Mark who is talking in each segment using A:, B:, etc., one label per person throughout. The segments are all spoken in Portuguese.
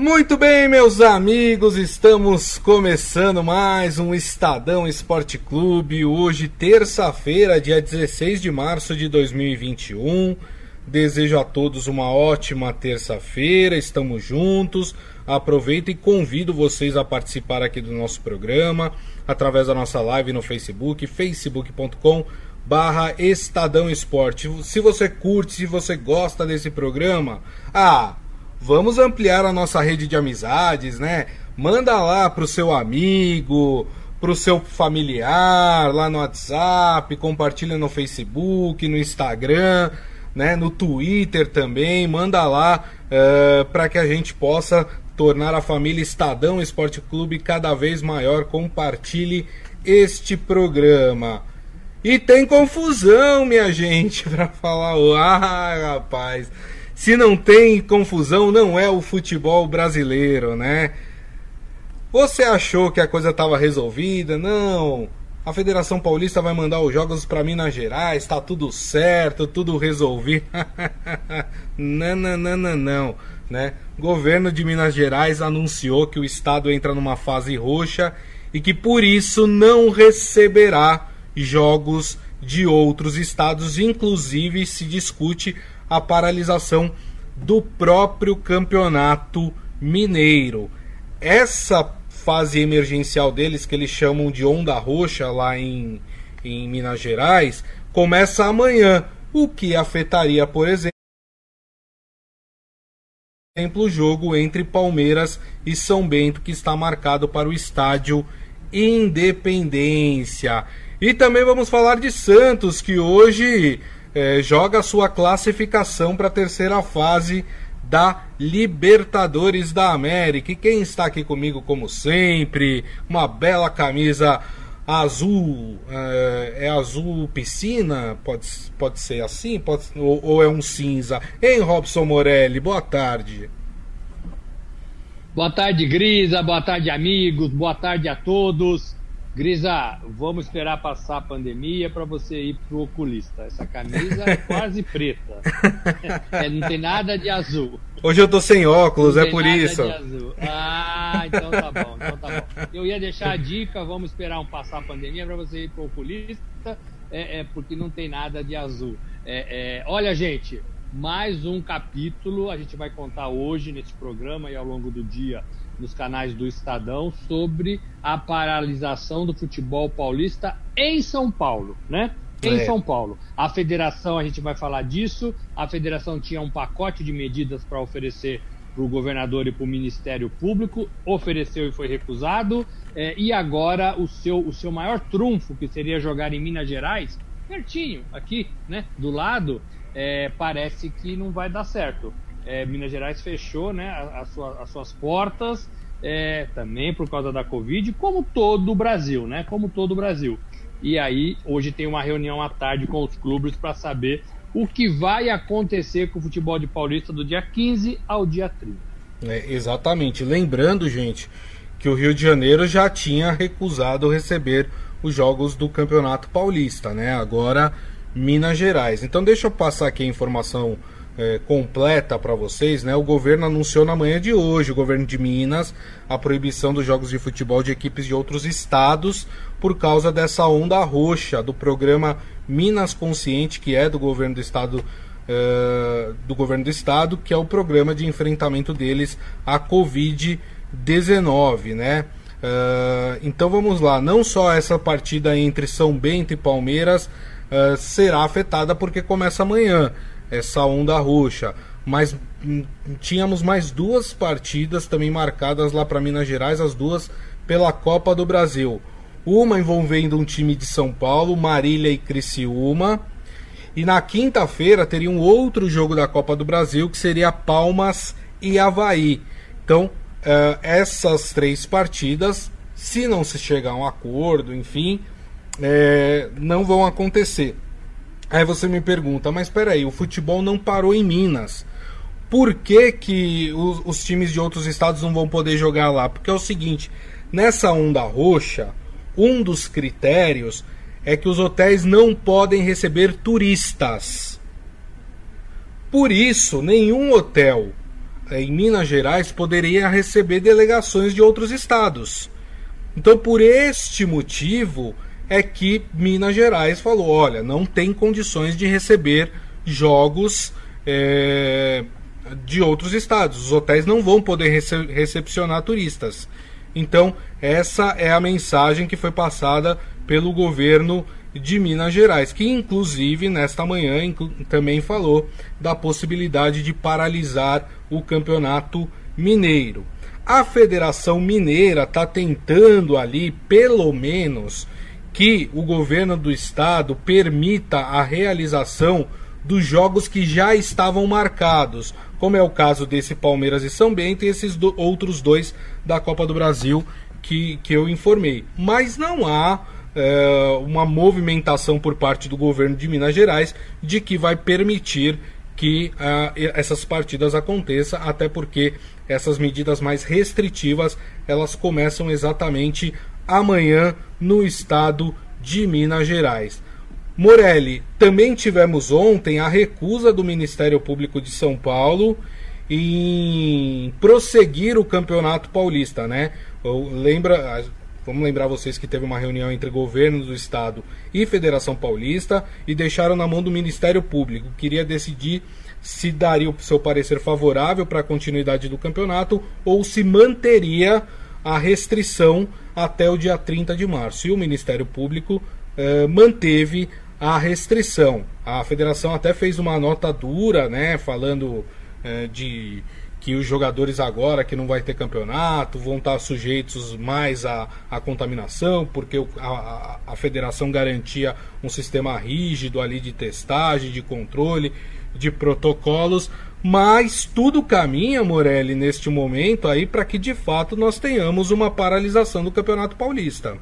A: Muito bem, meus amigos, estamos começando mais um Estadão Esporte Clube. Hoje, terça-feira, dia 16 de março de 2021. Desejo a todos uma ótima terça-feira. Estamos juntos. Aproveito e convido vocês a participar aqui do nosso programa através da nossa live no Facebook, facebook.com barra Estadão Esporte. Se você curte, se você gosta desse programa, ah, vamos ampliar a nossa rede de amizades, né? Manda lá pro seu amigo, pro seu familiar, lá no WhatsApp, compartilha no Facebook, no Instagram, né? No Twitter também, manda lá uh, para que a gente possa tornar a família Estadão Esporte Clube cada vez maior. Compartilhe este programa. E tem confusão, minha gente, para falar. Ah, rapaz. Se não tem confusão, não é o futebol brasileiro, né? Você achou que a coisa estava resolvida? Não. A Federação Paulista vai mandar os jogos para Minas Gerais, tá tudo certo, tudo resolvido. não, não, não, não, não, né? Governo de Minas Gerais anunciou que o estado entra numa fase roxa e que por isso não receberá jogos de outros estados, inclusive se discute a paralisação do próprio campeonato mineiro. Essa fase emergencial deles, que eles chamam de onda roxa lá em, em Minas Gerais, começa amanhã, o que afetaria, por exemplo, o jogo entre Palmeiras e São Bento, que está marcado para o estádio Independência. E também vamos falar de Santos, que hoje é, joga sua classificação para a terceira fase da Libertadores da América. E quem está aqui comigo, como sempre, uma bela camisa azul, é, é azul piscina, pode, pode ser assim, pode, ou, ou é um cinza. Hein, Robson Morelli, boa tarde.
B: Boa tarde, Grisa, boa tarde, amigos, boa tarde a todos. Grisa, vamos esperar passar a pandemia para você ir pro oculista. Essa camisa é quase preta. É, não tem nada de azul.
A: Hoje eu tô sem óculos, é por isso.
B: Ah, então tá bom, então tá bom. Eu ia deixar a dica, vamos esperar um passar a pandemia para você ir pro oculista, é, é, porque não tem nada de azul. É, é, olha, gente, mais um capítulo a gente vai contar hoje nesse programa e ao longo do dia nos canais do Estadão sobre a paralisação do futebol paulista em São Paulo, né? Em é. São Paulo. A federação, a gente vai falar disso. A federação tinha um pacote de medidas para oferecer para o governador e para o Ministério Público, ofereceu e foi recusado. É, e agora o seu, o seu maior trunfo, que seria jogar em Minas Gerais, pertinho, aqui, né, do lado, é, parece que não vai dar certo é, Minas Gerais fechou né, as, sua, as suas portas, é, também por causa da Covid, como todo o Brasil, né? Como todo o Brasil. E aí, hoje tem uma reunião à tarde com os clubes para saber o que vai acontecer com o futebol de Paulista do dia 15 ao dia 30.
A: É, exatamente. Lembrando, gente, que o Rio de Janeiro já tinha recusado receber os jogos do Campeonato Paulista, né? Agora Minas Gerais. Então deixa eu passar aqui a informação é, completa para vocês, né? O governo anunciou na manhã de hoje, o governo de Minas, a proibição dos jogos de futebol de equipes de outros estados por causa dessa onda roxa do programa Minas Consciente, que é do governo do estado é, do governo do estado, que é o programa de enfrentamento deles à Covid-19, né? Uh, então vamos lá, não só essa partida entre São Bento e Palmeiras uh, será afetada porque começa amanhã essa onda roxa. Mas hum, tínhamos mais duas partidas também marcadas lá para Minas Gerais, as duas pela Copa do Brasil. Uma envolvendo um time de São Paulo, Marília e Criciúma. E na quinta-feira teria um outro jogo da Copa do Brasil, que seria Palmas e Havaí. Então, uh, essas três partidas, se não se chegar a um acordo, enfim, é, não vão acontecer. Aí você me pergunta, mas peraí, o futebol não parou em Minas. Por que, que os, os times de outros estados não vão poder jogar lá? Porque é o seguinte, nessa onda roxa, um dos critérios é que os hotéis não podem receber turistas. Por isso, nenhum hotel em Minas Gerais poderia receber delegações de outros estados. Então, por este motivo, é que Minas Gerais falou: olha, não tem condições de receber jogos é, de outros estados. Os hotéis não vão poder rece recepcionar turistas. Então, essa é a mensagem que foi passada pelo governo de Minas Gerais, que inclusive nesta manhã também falou da possibilidade de paralisar o campeonato mineiro. A Federação Mineira está tentando ali, pelo menos, que o governo do estado permita a realização dos jogos que já estavam marcados, como é o caso desse Palmeiras e São Bento e esses do, outros dois da Copa do Brasil que, que eu informei. Mas não há é, uma movimentação por parte do governo de Minas Gerais de que vai permitir que uh, essas partidas aconteçam, até porque essas medidas mais restritivas elas começam exatamente amanhã no estado de Minas Gerais. Morelli, também tivemos ontem a recusa do Ministério Público de São Paulo em prosseguir o Campeonato Paulista, né? Lembra, vamos lembrar vocês que teve uma reunião entre governo do estado e Federação Paulista e deixaram na mão do Ministério Público. Queria decidir se daria o seu parecer favorável para a continuidade do campeonato ou se manteria a restrição até o dia 30 de março. E o Ministério Público eh, manteve a restrição. A federação até fez uma nota dura, né, falando é, de que os jogadores agora que não vai ter campeonato vão estar sujeitos mais à, à contaminação, porque o, a, a, federação garantia um sistema rígido ali de testagem, de controle, de protocolos, mas tudo caminha, Morelli, neste momento aí para que de fato nós tenhamos uma paralisação do Campeonato Paulista.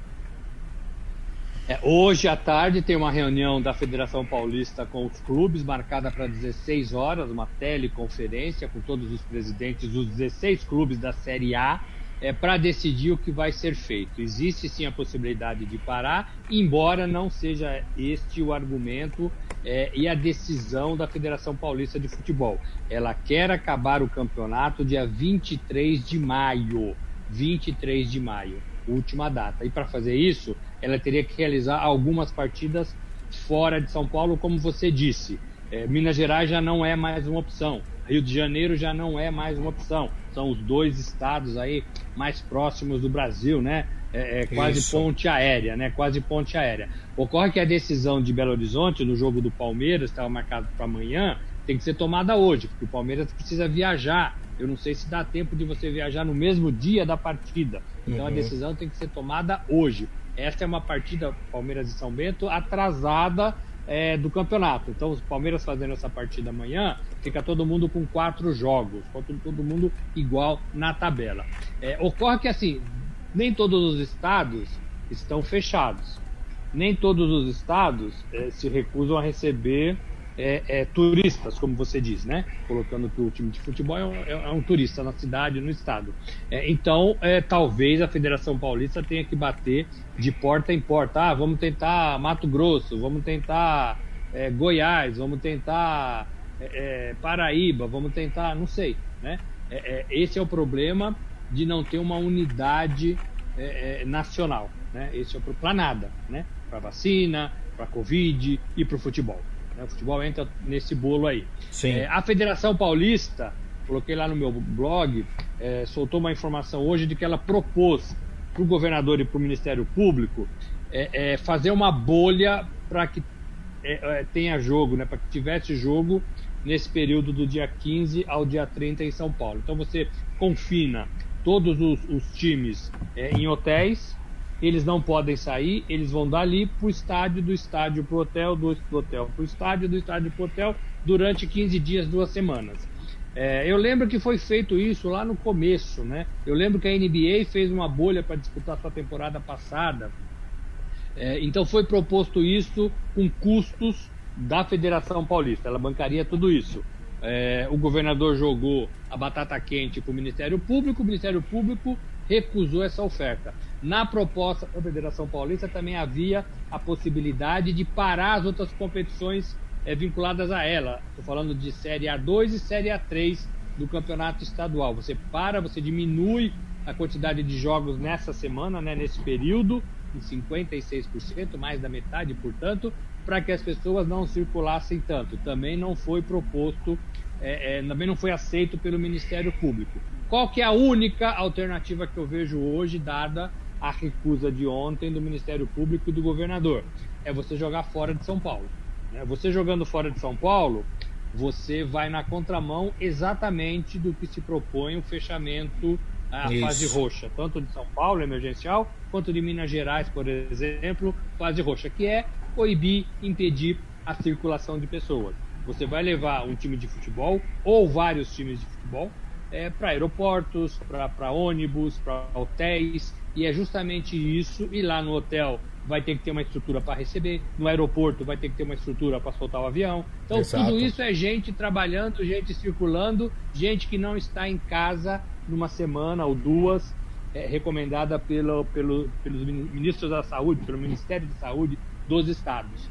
B: É, hoje à tarde tem uma reunião da Federação Paulista com os clubes, marcada para 16 horas, uma teleconferência com todos os presidentes dos 16 clubes da Série A, é, para decidir o que vai ser feito. Existe sim a possibilidade de parar, embora não seja este o argumento é, e a decisão da Federação Paulista de Futebol. Ela quer acabar o campeonato dia 23 de maio. 23 de maio, última data. E para fazer isso, ela teria que realizar algumas partidas fora de São Paulo, como você disse. É, Minas Gerais já não é mais uma opção. Rio de Janeiro já não é mais uma opção. São os dois estados aí mais próximos do Brasil, né? É, é quase Isso. ponte aérea, né? Quase ponte aérea. Ocorre que a decisão de Belo Horizonte no jogo do Palmeiras estava marcado para amanhã, tem que ser tomada hoje, porque o Palmeiras precisa viajar. Eu não sei se dá tempo de você viajar no mesmo dia da partida. Então uhum. a decisão tem que ser tomada hoje. Esta é uma partida Palmeiras e São Bento atrasada é, do campeonato. Então, os Palmeiras fazendo essa partida amanhã, fica todo mundo com quatro jogos, todo mundo igual na tabela. É, ocorre que, assim, nem todos os estados estão fechados. Nem todos os estados é, se recusam a receber é, é, turistas, como você diz, né? Colocando que o time de futebol é um, é, é um turista na cidade, no estado. É, então, é, talvez a Federação Paulista tenha que bater de porta em porta. Ah, vamos tentar Mato Grosso, vamos tentar Goiás, vamos tentar Paraíba, vamos tentar, não sei, né? esse é o problema de não ter uma unidade nacional, né? Esse é o para nada, né? Para vacina, para Covid e para o futebol. Né? O futebol entra nesse bolo aí. É, a Federação Paulista, coloquei lá no meu blog, é, soltou uma informação hoje de que ela propôs para o governador e para o Ministério Público é, é fazer uma bolha para que é, é, tenha jogo, né, para que tivesse jogo nesse período do dia 15 ao dia 30 em São Paulo. Então você confina todos os, os times em hotéis, eles não podem sair, eles vão dali para o estádio, do estádio para o hotel, do, hotel para o estádio, do estádio para o hotel, durante 15 dias, duas semanas. É, eu lembro que foi feito isso lá no começo, né? Eu lembro que a NBA fez uma bolha para disputar sua temporada passada. É, então foi proposto isso com custos da Federação Paulista. Ela bancaria tudo isso. É, o governador jogou a batata quente para o Ministério Público, o Ministério Público recusou essa oferta. Na proposta da Federação Paulista também havia a possibilidade de parar as outras competições é, vinculadas a ela. Estou falando de Série A2 e Série A3 do campeonato estadual. Você para, você diminui a quantidade de jogos nessa semana, né, nesse período, em 56%, mais da metade, portanto, para que as pessoas não circulassem tanto. Também não foi proposto, é, é, também não foi aceito pelo Ministério Público. Qual que é a única alternativa que eu vejo hoje, dada a recusa de ontem do Ministério Público e do governador? É você jogar fora de São Paulo. Né? Você jogando fora de São Paulo, você vai na contramão exatamente do que se propõe o fechamento Isso. fase roxa, tanto de São Paulo, emergencial, quanto de Minas Gerais, por exemplo, fase roxa, que é proibir, impedir a circulação de pessoas. Você vai levar um time de futebol ou vários times de futebol é, para aeroportos, para ônibus, para hotéis, e é justamente isso. E lá no hotel vai ter que ter uma estrutura para receber, no aeroporto vai ter que ter uma estrutura para soltar o avião. Então, Exato. tudo isso é gente trabalhando, gente circulando, gente que não está em casa numa semana ou duas, é, recomendada pelo, pelo, pelos ministros da saúde, pelo Ministério de Saúde dos estados.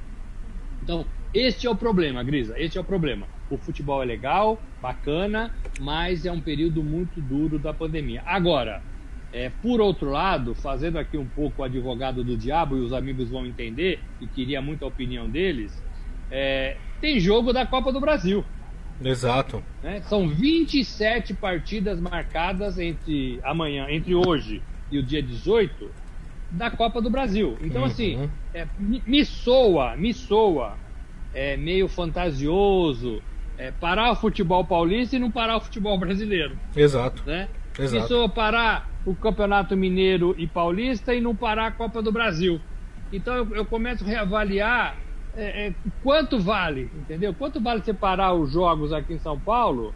B: Então, este é o problema, Grisa, este é o problema. O futebol é legal, bacana, mas é um período muito duro da pandemia. Agora, é, por outro lado, fazendo aqui um pouco o advogado do diabo, e os amigos vão entender, e queria muito a opinião deles, é, tem jogo da Copa do Brasil.
A: Exato.
B: Né? São 27 partidas marcadas entre amanhã, entre hoje e o dia 18 da Copa do Brasil. Então, uhum. assim, é, me soa, me soa é, meio fantasioso é, parar o futebol paulista e não parar o futebol brasileiro.
A: Exato.
B: Né?
A: Exato.
B: Me soa parar o Campeonato Mineiro e Paulista e não parar a Copa do Brasil. Então eu, eu começo a reavaliar é, é, quanto vale, entendeu? Quanto vale separar os jogos aqui em São Paulo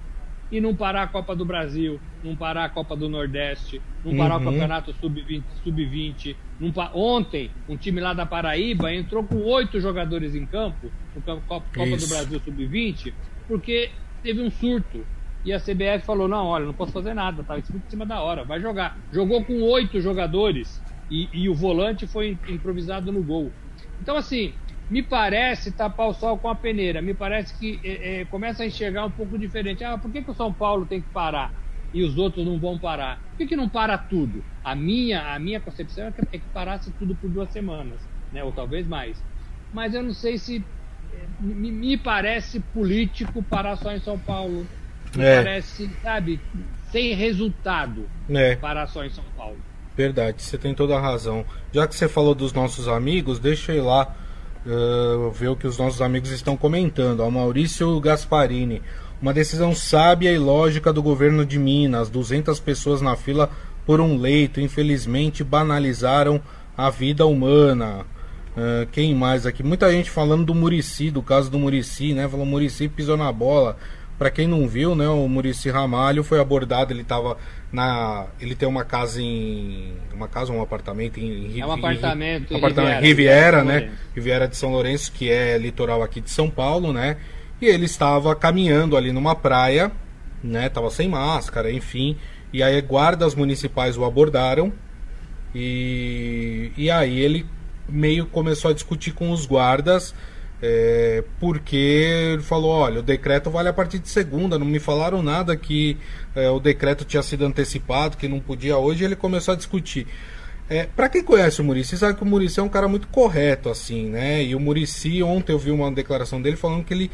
B: e não parar a Copa do Brasil, não parar a Copa do Nordeste, não parar uhum. o Campeonato Sub-20. Sub Ontem, um time lá da Paraíba entrou com oito jogadores em campo, no Copa, Copa do Brasil Sub-20, porque teve um surto. E a CBF falou: não, olha, não posso fazer nada, tá em cima da hora, vai jogar. Jogou com oito jogadores e, e o volante foi improvisado no gol. Então, assim, me parece tapar o sol com a peneira. Me parece que é, é, começa a enxergar um pouco diferente. Ah, por que, que o São Paulo tem que parar e os outros não vão parar? Por que, que não para tudo? A minha, a minha concepção é que, é que parasse tudo por duas semanas, né? ou talvez mais. Mas eu não sei se. É, me parece político parar só em São Paulo. É. parece, sabe, sem resultado
A: é.
B: parar só em São Paulo.
A: Verdade, você tem toda a razão. Já que você falou dos nossos amigos, deixa eu ir lá uh, ver o que os nossos amigos estão comentando. O Maurício Gasparini. Uma decisão sábia e lógica do governo de Minas. 200 pessoas na fila por um leito. Infelizmente banalizaram a vida humana. Uh, quem mais aqui? Muita gente falando do Murici, do caso do Murici, né? Falou Murici pisou na bola. Para quem não viu, né, o Murici Ramalho foi abordado, ele estava na, ele tem uma casa em, uma casa, um apartamento em,
B: em É um apartamento, em,
A: apartamento Riviera, Riviera né? Riviera de São Lourenço, que é litoral aqui de São Paulo, né? E ele estava caminhando ali numa praia, né? Tava sem máscara, enfim. E aí guardas municipais o abordaram. E, e aí ele meio começou a discutir com os guardas é, porque ele falou: olha, o decreto vale a partir de segunda, não me falaram nada que é, o decreto tinha sido antecipado, que não podia hoje, ele começou a discutir. É, para quem conhece o Murici, sabe que o Murici é um cara muito correto, assim, né? E o Murici, ontem eu vi uma declaração dele falando que ele,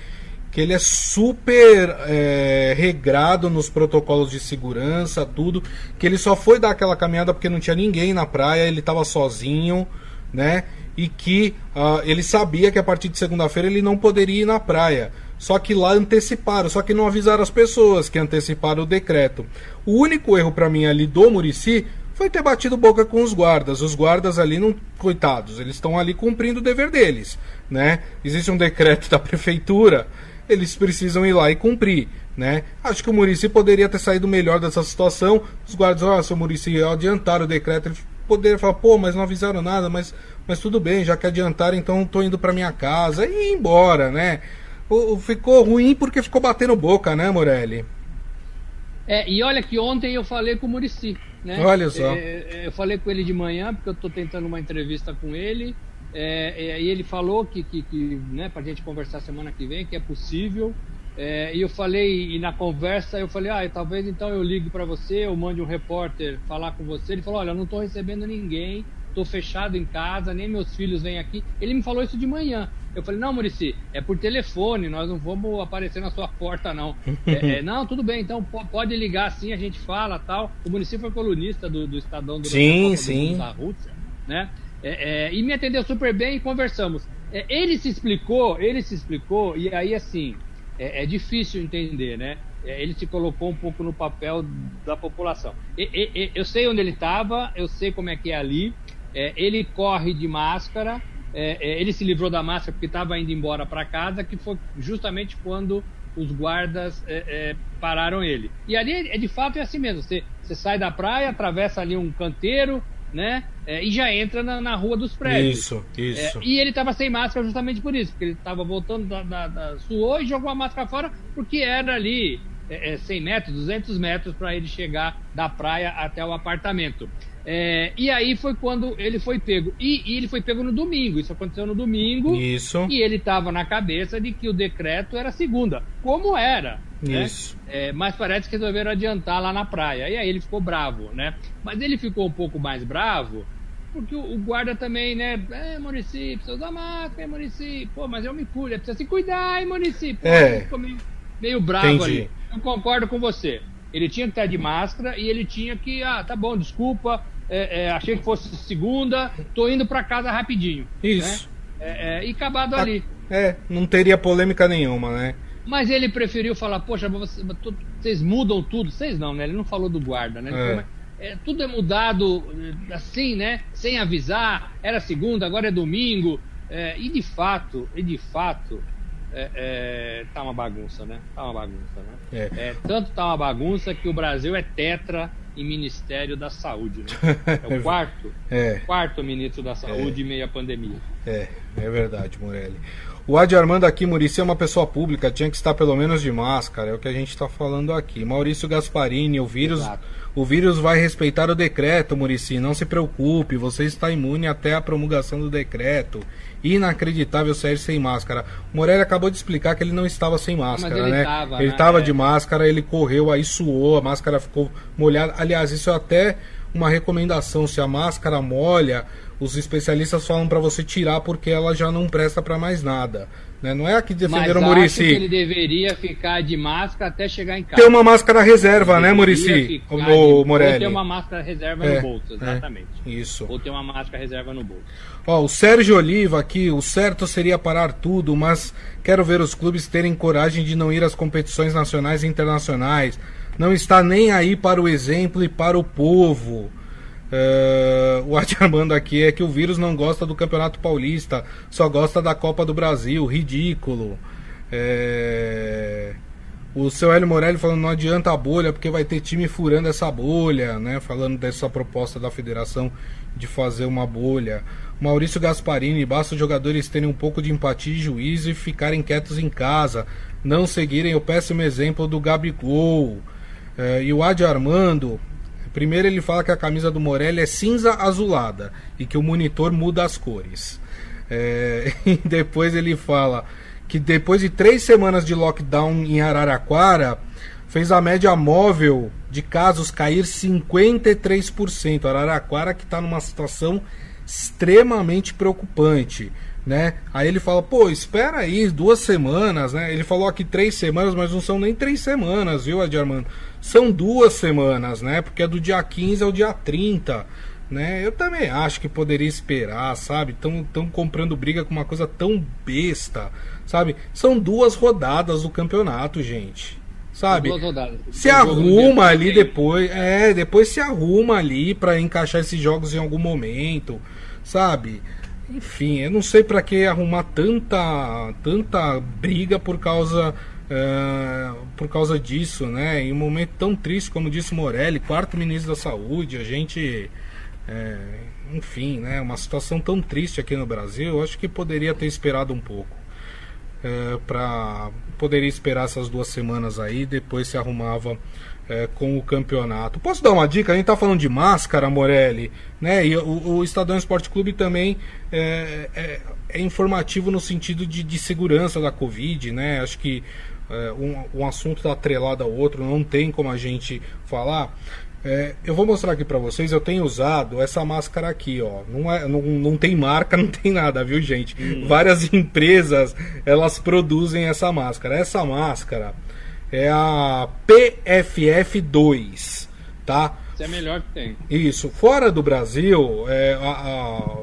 A: que ele é super é, regrado nos protocolos de segurança, tudo, que ele só foi dar aquela caminhada porque não tinha ninguém na praia, ele estava sozinho, né? E que uh, ele sabia que a partir de segunda-feira ele não poderia ir na praia. Só que lá anteciparam, só que não avisaram as pessoas que anteciparam o decreto. O único erro para mim ali do Murici foi ter batido boca com os guardas. Os guardas ali não, coitados, eles estão ali cumprindo o dever deles, né? Existe um decreto da prefeitura, eles precisam ir lá e cumprir, né? Acho que o Murici poderia ter saído melhor dessa situação. Os guardas, ó, oh, seu Murici, adiantaram o decreto, ele poderia falar, pô, mas não avisaram nada, mas mas tudo bem, já que adiantaram, então estou indo para minha casa e ir embora, né? O, ficou ruim porque ficou batendo boca, né, Morelli?
B: É, e olha que ontem eu falei com o Murici, né?
A: Olha só.
B: É, é, eu falei com ele de manhã, porque eu estou tentando uma entrevista com ele, é, é, e ele falou que, que, que né, para a gente conversar semana que vem, que é possível, É, e eu falei, e na conversa eu falei, ah, talvez então eu ligue para você, ou mande um repórter falar com você. Ele falou, olha, eu não estou recebendo ninguém, estou fechado em casa, nem meus filhos vêm aqui. Ele me falou isso de manhã. Eu falei, não, Murici, é por telefone, nós não vamos aparecer na sua porta, não. é, é, não, tudo bem, então pode ligar sim, a gente fala tal. O Murici foi colunista do, do Estadão do
A: sim, sim.
B: da Rússia, né? É, é, e me atendeu super bem e conversamos. É, ele se explicou, ele se explicou, e aí assim, é, é difícil entender, né? ele se colocou um pouco no papel da população. Eu sei onde ele estava, eu sei como é que é ali. Ele corre de máscara, é, é, ele se livrou da máscara porque estava indo embora para casa, que foi justamente quando os guardas é, é, pararam ele. E ali, é, de fato, é assim mesmo. Você, você sai da praia, atravessa ali um canteiro, né? É, e já entra na, na, rua dos prédios.
A: Isso, isso.
B: e ele estava sem máscara justamente por isso, porque ele estava voltando da, da, da, suou e jogou a máscara fora, porque era ali é, 100 metros, 200 metros para ele chegar da praia até o apartamento. É, e aí foi quando ele foi pego. E, e, ele foi pego no domingo. Isso aconteceu no domingo.
A: Isso.
B: E ele estava na cabeça de que o decreto era segunda. Como era.
A: Né? Isso.
B: Né? É, mas parece que resolveram adiantar lá na praia. E aí ele ficou bravo, né? Mas ele ficou um pouco mais bravo porque o, o guarda também, né? É, Murici, precisa usar máscara, é, Murici. Pô, mas eu me cuido, precisa se cuidar, hein, Murici. Pô,
A: é.
B: ficou meio, meio bravo Entendi. ali. Eu concordo com você. Ele tinha que estar de máscara e ele tinha que, ah, tá bom, desculpa, é, é, achei que fosse segunda, tô indo para casa rapidinho.
A: Isso.
B: Né? É, é, e acabado ali.
A: É, não teria polêmica nenhuma, né?
B: Mas ele preferiu falar, poxa, vocês mudam tudo. Vocês não, né? Ele não falou do guarda, né? Falou, é, tudo é mudado assim, né? Sem avisar. Era segunda, agora é domingo. É, e de fato, e de fato, é, é, tá uma bagunça, né? Tá uma bagunça, né? É. é tanto tá uma bagunça que o Brasil é tetra em Ministério da Saúde. Né? É o quarto, é. quarto ministro da Saúde é. em meio à pandemia.
A: É, é verdade, Morelli. O Adi Armando aqui, Murici é uma pessoa pública, tinha que estar pelo menos de máscara, é o que a gente está falando aqui. Maurício Gasparini, o vírus, o vírus vai respeitar o decreto, Murici, não se preocupe, você está imune até a promulgação do decreto. Inacreditável sair sem máscara. O Morelli acabou de explicar que ele não estava sem máscara, ele né? Tava, ele estava né? de máscara, ele correu, aí suou, a máscara ficou molhada. Aliás, isso é até uma recomendação, se a máscara molha, os especialistas falam para você tirar porque ela já não presta para mais nada. Né? Não é aqui defenderam o Murici.
B: ele deveria ficar de máscara até chegar em casa.
A: Ter uma máscara reserva, né, Murici? O Morelli. Ou
B: ter uma máscara reserva é, no bolso, é, exatamente.
A: É, isso.
B: Ou ter uma máscara reserva no bolso.
A: Ó, o Sérgio Oliva aqui, o certo seria parar tudo, mas quero ver os clubes terem coragem de não ir às competições nacionais e internacionais. Não está nem aí para o exemplo e para o povo. Uh, o Armando aqui é que o vírus não gosta do Campeonato Paulista, só gosta da Copa do Brasil, ridículo. É... O seu Hélio Morelli falando não adianta a bolha, porque vai ter time furando essa bolha, né? Falando dessa proposta da federação de fazer uma bolha. Maurício Gasparini, basta os jogadores terem um pouco de empatia e juízo e ficarem quietos em casa, não seguirem o péssimo exemplo do Gabigol. É, e o Adi Armando, Primeiro ele fala que a camisa do Morelli é cinza azulada e que o monitor muda as cores. É, e depois ele fala que depois de três semanas de lockdown em Araraquara, fez a média móvel de casos cair 53%. Araraquara que está numa situação extremamente preocupante. Né? Aí ele fala, pô, espera aí, duas semanas, né? Ele falou aqui três semanas, mas não são nem três semanas, viu, Adi Armando? são duas semanas, né? Porque é do dia 15 ao dia 30, né? Eu também acho que poderia esperar, sabe? Estão tão comprando briga com uma coisa tão besta, sabe? São duas rodadas do campeonato, gente. Sabe? Se arruma ali depois, é, depois se arruma ali para encaixar esses jogos em algum momento, sabe? Enfim, eu não sei para que arrumar tanta tanta briga por causa é, por causa disso, né? Em um momento tão triste como disse Morelli, quarto ministro da Saúde, a gente, é, enfim, né? Uma situação tão triste aqui no Brasil, acho que poderia ter esperado um pouco. É, para poderia esperar essas duas semanas aí, depois se arrumava é, com o campeonato. Posso dar uma dica? A gente tá falando de máscara, Morelli, né? E o, o Estadão Esporte Clube também é, é, é informativo no sentido de, de, segurança da Covid, né? Acho que é, um, um assunto está atrelado ao outro, não tem como a gente falar. É, eu vou mostrar aqui para vocês, eu tenho usado essa máscara aqui, ó. Não, é, não, não tem marca, não tem nada, viu, gente? Hum. Várias empresas, elas produzem essa máscara. Essa máscara é a PFF2, tá?
B: Isso é a melhor que tem.
A: Isso. Fora do Brasil, é, a, a,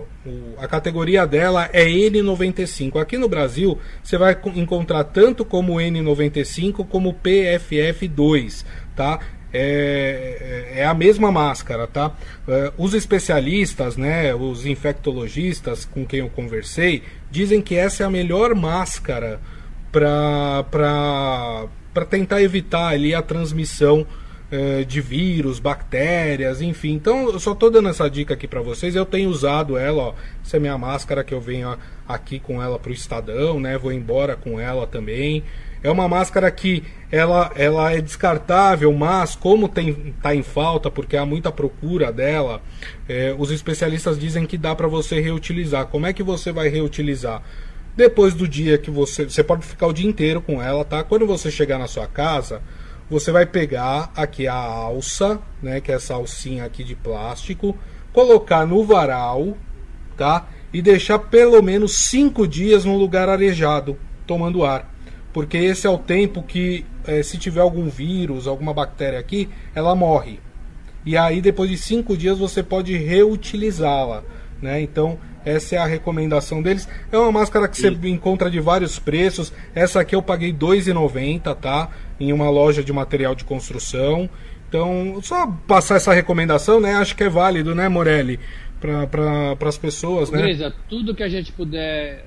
A: a, categoria dela é N95. Aqui no Brasil, você vai encontrar tanto como N95 como PFF2, tá? É, é, é a mesma máscara, tá? É, os especialistas, né, os infectologistas com quem eu conversei, dizem que essa é a melhor máscara para tentar evitar ali a transmissão é, de vírus, bactérias, enfim. Então, eu só estou dando essa dica aqui para vocês. Eu tenho usado ela, ó. Essa é minha máscara que eu venho aqui com ela para o Estadão, né? Vou embora com ela também. É uma máscara que ela, ela é descartável, mas como tem tá em falta, porque há muita procura dela, é, os especialistas dizem que dá para você reutilizar. Como é que você vai reutilizar? Depois do dia que você. Você pode ficar o dia inteiro com ela, tá? Quando você chegar na sua casa, você vai pegar aqui a alça, né, que é essa alcinha aqui de plástico, colocar no varal, tá? E deixar pelo menos cinco dias no lugar arejado, tomando ar. Porque esse é o tempo que, é, se tiver algum vírus, alguma bactéria aqui, ela morre. E aí, depois de cinco dias, você pode reutilizá-la. Né? Então, essa é a recomendação deles. É uma máscara que você encontra de vários preços. Essa aqui eu paguei R$ 2,90, tá? Em uma loja de material de construção. Então, só passar essa recomendação, né? Acho que é válido, né, Morelli? Para pra, as pessoas, né?
B: Beleza, tudo que a gente puder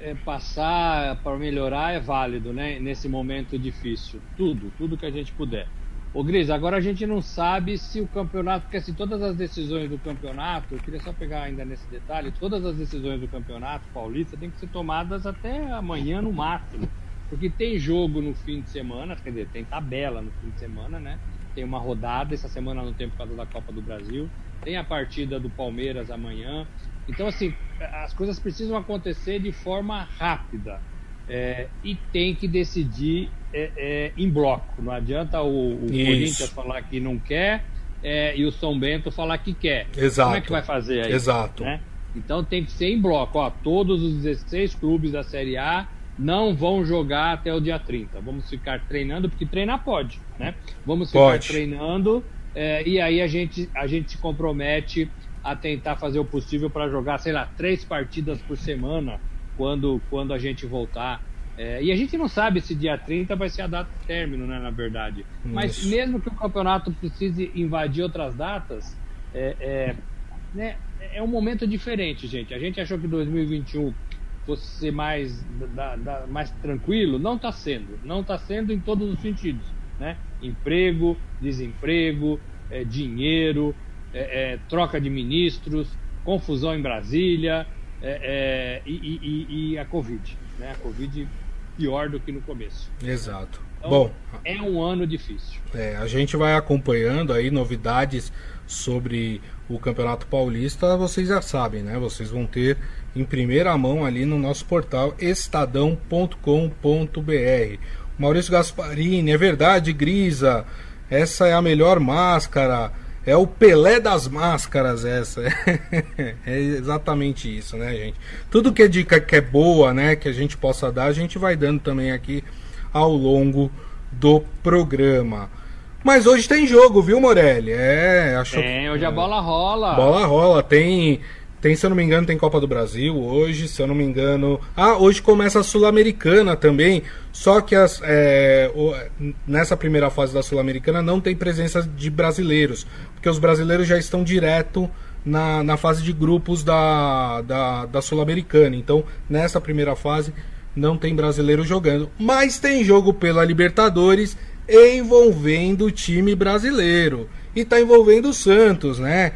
B: é, passar para melhorar é válido, né? Nesse momento difícil. Tudo, tudo que a gente puder. Ô Gris, agora a gente não sabe se o campeonato, porque assim, todas as decisões do campeonato, eu queria só pegar ainda nesse detalhe, todas as decisões do campeonato paulista têm que ser tomadas até amanhã no máximo. Porque tem jogo no fim de semana, quer dizer, tem tabela no fim de semana, né? Tem uma rodada, essa semana não tem por causa da Copa do Brasil. Tem a partida do Palmeiras amanhã. Então, assim, as coisas precisam acontecer de forma rápida. É, e tem que decidir é, é, em bloco. Não adianta o, o Corinthians falar que não quer é, e o São Bento falar que quer.
A: Exato.
B: Como é que vai fazer aí?
A: Exato.
B: Né? Então tem que ser em bloco. Ó, todos os 16 clubes da Série A não vão jogar até o dia 30. Vamos ficar treinando, porque treinar pode, né? Vamos ficar pode. treinando é, e aí a gente, a gente se compromete a tentar fazer o possível para jogar, sei lá, três partidas por semana quando, quando a gente voltar. É, e a gente não sabe se dia 30 vai ser a data de término, né, na verdade. Isso. Mas mesmo que o campeonato precise invadir outras datas, é, é, né, é um momento diferente, gente. A gente achou que 2021 fosse ser mais, da, da, mais tranquilo, não está sendo. Não está sendo em todos os sentidos. Né? Emprego, desemprego, é, dinheiro, é, é, troca de ministros, confusão em Brasília, é, é, e, e, e, a Covid. Né? A Covid pior do que no começo.
A: Exato.
B: Então, Bom, é um ano difícil.
A: É, a gente vai acompanhando aí novidades sobre o Campeonato Paulista, vocês já sabem, né? Vocês vão ter em primeira mão ali no nosso portal estadão.com.br. Maurício Gasparini, é verdade, Grisa, essa é a melhor máscara é o Pelé das máscaras essa. é exatamente isso, né, gente? Tudo que é dica que é boa, né, que a gente possa dar, a gente vai dando também aqui ao longo do programa. Mas hoje tem jogo, viu, Morelli? É,
B: achou Tem, hoje a bola rola.
A: Bola rola, tem tem, se eu não me engano, tem Copa do Brasil hoje, se eu não me engano. Ah, hoje começa a Sul-Americana também. Só que as, é, nessa primeira fase da Sul-Americana não tem presença de brasileiros, porque os brasileiros já estão direto na, na fase de grupos da, da, da Sul-Americana. Então, nessa primeira fase não tem brasileiro jogando. Mas tem jogo pela Libertadores envolvendo o time brasileiro. E está envolvendo o Santos, né?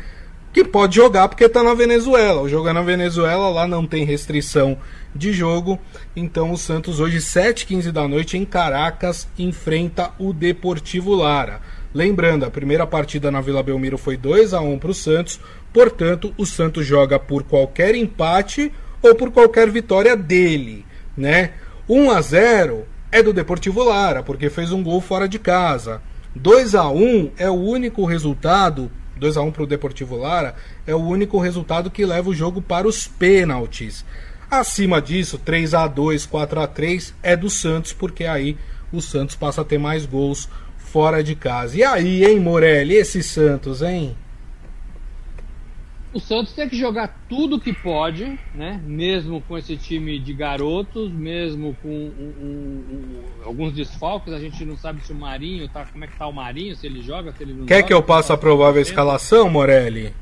A: Que pode jogar porque está na Venezuela. O jogo é na Venezuela, lá não tem restrição de jogo. Então o Santos hoje 7h15 da noite em Caracas enfrenta o Deportivo Lara. Lembrando, a primeira partida na Vila Belmiro foi 2 a 1 para o Santos, portanto, o Santos joga por qualquer empate ou por qualquer vitória dele, né? 1 a 0 é do Deportivo Lara, porque fez um gol fora de casa. 2 a 1 é o único resultado, 2 a 1 para o Deportivo Lara, é o único resultado que leva o jogo para os pênaltis. Acima disso, 3 a 2 4 a 3 é do Santos, porque aí o Santos passa a ter mais gols fora de casa. E aí, hein, Morelli, esse Santos, hein?
B: O Santos tem que jogar tudo que pode, né? Mesmo com esse time de garotos, mesmo com um, um, um, alguns desfalques, a gente não sabe se o Marinho tá. Como é que tá o Marinho, se ele joga, se ele não
A: Quer
B: joga,
A: que eu passe a provável escalação, Morelli?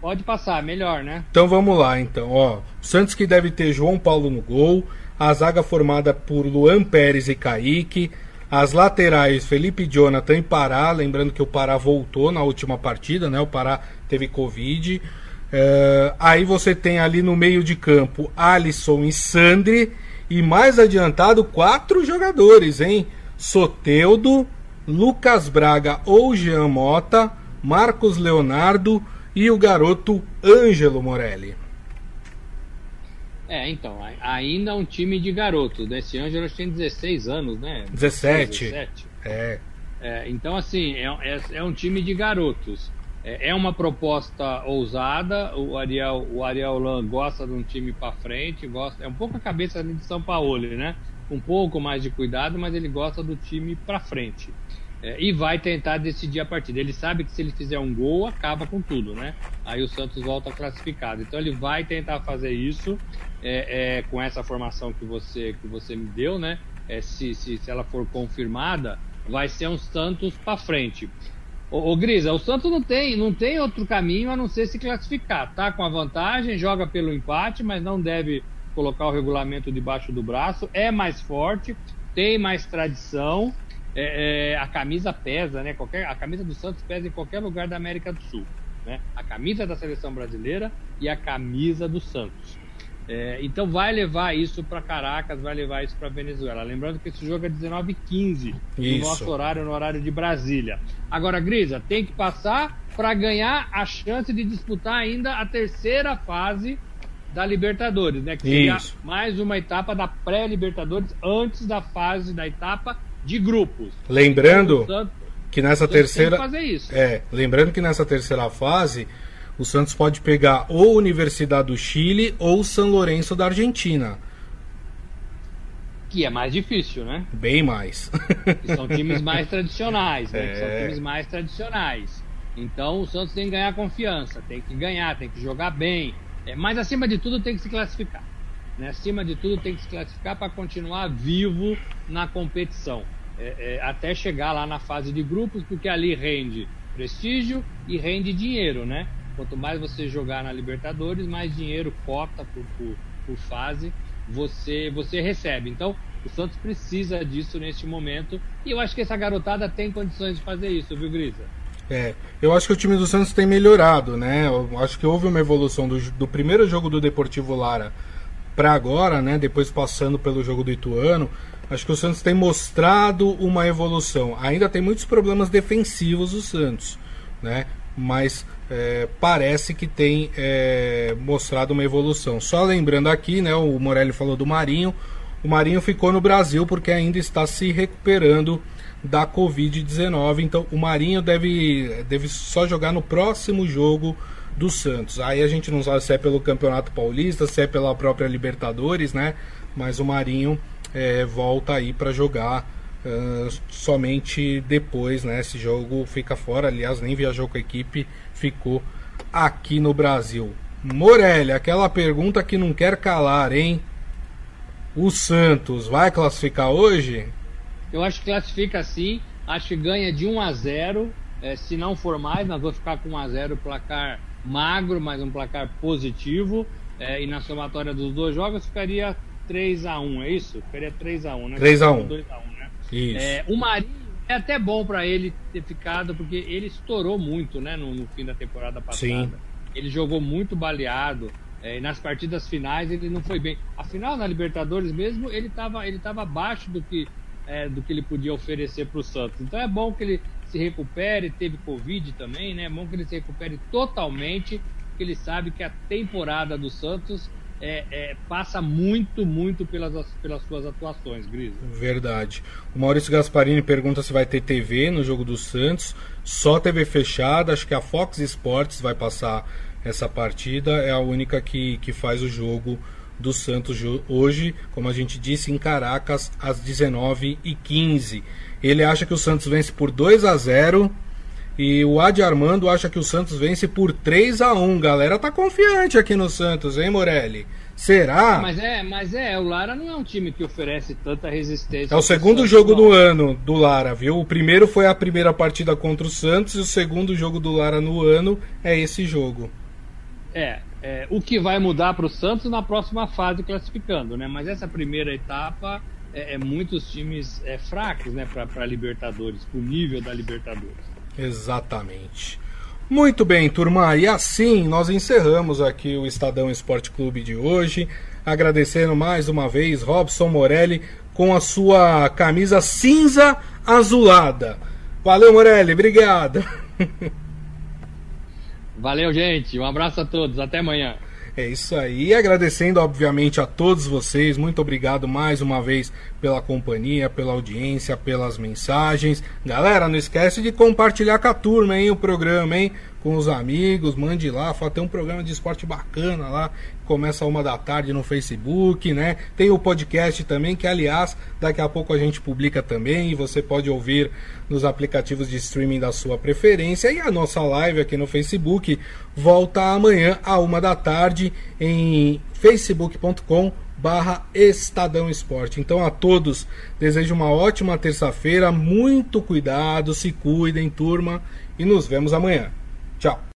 B: Pode passar, melhor, né?
A: Então vamos lá, então. Ó, o Santos que deve ter João Paulo no gol, a zaga formada por Luan Pérez e Kaique, as laterais Felipe Jonathan e Pará, lembrando que o Pará voltou na última partida, né? O Pará teve Covid. Uh, aí você tem ali no meio de campo Alisson e Sandri. E mais adiantado, quatro jogadores, hein? Soteudo, Lucas Braga ou Jean Mota, Marcos Leonardo e o garoto Ângelo Morelli.
B: É, então, ainda é um time de garotos. Né? Esse Ângelo tem 16 anos, né?
A: 17. 17. É.
B: é. Então, assim, é, é, é um time de garotos. É, é uma proposta ousada. O Ariel, o Ariel Lan gosta de um time para frente, gosta. É um pouco a cabeça de São Paulo, né? Um pouco mais de cuidado, mas ele gosta do time para frente. É, e vai tentar decidir a partida. Ele sabe que se ele fizer um gol, acaba com tudo, né? Aí o Santos volta classificado. Então ele vai tentar fazer isso é, é, com essa formação que você, que você me deu, né? É, se, se, se ela for confirmada, vai ser um Santos para frente. Ô, ô Grisa, o Santos não tem, não tem outro caminho a não ser se classificar. Tá com a vantagem, joga pelo empate, mas não deve colocar o regulamento debaixo do braço. É mais forte, tem mais tradição. É, é, a camisa pesa, né? Qualquer, a camisa do Santos pesa em qualquer lugar da América do Sul. Né? A camisa da seleção brasileira e a camisa do Santos. É, então vai levar isso para Caracas, vai levar isso para Venezuela. Lembrando que esse jogo é 19h15 no nosso horário, no horário de Brasília. Agora, Grisa, tem que passar para ganhar a chance de disputar ainda a terceira fase da Libertadores, né? Que seria isso. mais uma etapa da pré-Libertadores antes da fase da etapa de grupos.
A: Lembrando então, que nessa terceira
B: que
A: é, lembrando que nessa terceira fase o Santos pode pegar ou Universidade do Chile ou São Lourenço da Argentina.
B: Que é mais difícil, né?
A: Bem mais.
B: são times mais tradicionais, né? É... São times mais tradicionais. Então o Santos tem que ganhar confiança, tem que ganhar, tem que jogar bem. É, mas acima de tudo tem que se classificar. Né? Acima de tudo tem que se classificar para continuar vivo na competição. É, é, até chegar lá na fase de grupos, porque ali rende prestígio e rende dinheiro, né? Quanto mais você jogar na Libertadores, mais dinheiro, cota por, por, por fase, você, você recebe. Então, o Santos precisa disso neste momento. E eu acho que essa garotada tem condições de fazer isso, viu, Grisa?
A: É, eu acho que o time do Santos tem melhorado, né? Eu acho que houve uma evolução do, do primeiro jogo do Deportivo Lara para agora, né? Depois passando pelo jogo do Ituano. Acho que o Santos tem mostrado uma evolução. Ainda tem muitos problemas defensivos o Santos, né? Mas é, parece que tem é, mostrado uma evolução. Só lembrando aqui, né, o Morelli falou do Marinho. O Marinho ficou no Brasil porque ainda está se recuperando da Covid-19. Então o Marinho deve, deve só jogar no próximo jogo do Santos. Aí a gente não sabe se é pelo Campeonato Paulista, se é pela própria Libertadores, né? Mas o Marinho é, volta aí para jogar uh, somente depois, né? Esse jogo fica fora. Aliás, nem viajou com a equipe ficou aqui no Brasil. Morelli, aquela pergunta que não quer calar, hein? O Santos vai classificar hoje?
B: Eu acho que classifica sim. Acho que ganha de 1 a 0. É, se não for mais, nós vamos ficar com 1 a 0 placar magro, mas um placar positivo. É, e na somatória dos dois jogos ficaria 3 a 1 é isso? Ficaria 3 a 1 né?
A: 3 a 1
B: 2 a 1 né? É, o Marinho é até bom para ele ter ficado, porque ele estourou muito, né, no, no fim da temporada passada. Sim. Ele jogou muito baleado. É, e nas partidas finais ele não foi bem. Afinal, na Libertadores mesmo, ele estava ele tava abaixo do que, é, do que ele podia oferecer para o Santos. Então é bom que ele se recupere. Teve Covid também, né? É bom que ele se recupere totalmente, porque ele sabe que a temporada do Santos é, é, passa muito, muito pelas, pelas suas atuações, Gris.
A: Verdade. O Maurício Gasparini pergunta se vai ter TV no jogo do Santos. Só TV fechada, acho que a Fox Sports vai passar essa partida, é a única que, que faz o jogo do Santos hoje, como a gente disse, em Caracas, às 19h15. Ele acha que o Santos vence por 2 a 0 e o Adi Armando acha que o Santos vence por 3 a 1 Galera tá confiante aqui no Santos, hein, Morelli? Será?
B: Mas é, mas é, o Lara não é um time que oferece tanta resistência.
A: É o segundo jogo do ano do Lara, viu? O primeiro foi a primeira partida contra o Santos e o segundo jogo do Lara no ano é esse jogo.
B: É, é o que vai mudar para o Santos na próxima fase classificando, né? Mas essa primeira etapa é, é muitos times é, fracos, né, para Libertadores, para o nível da Libertadores.
A: Exatamente. Muito bem, turma, e assim nós encerramos aqui o Estadão Esporte Clube de hoje. Agradecendo mais uma vez Robson Morelli com a sua camisa cinza azulada. Valeu, Morelli, obrigado.
B: Valeu, gente. Um abraço a todos. Até amanhã.
A: É isso aí. Agradecendo, obviamente, a todos vocês. Muito obrigado mais uma vez pela companhia, pela audiência, pelas mensagens. Galera, não esquece de compartilhar com a turma, hein, o programa, hein? Com os amigos, mande lá. Tem um programa de esporte bacana lá. Começa uma da tarde no Facebook, né? Tem o podcast também, que aliás, daqui a pouco a gente publica também. E você pode ouvir nos aplicativos de streaming da sua preferência. E a nossa live aqui no Facebook volta amanhã a uma da tarde em facebook.com barra Estadão Esporte. Então a todos desejo uma ótima terça-feira, muito cuidado, se cuidem, turma, e nos vemos amanhã. Tchau.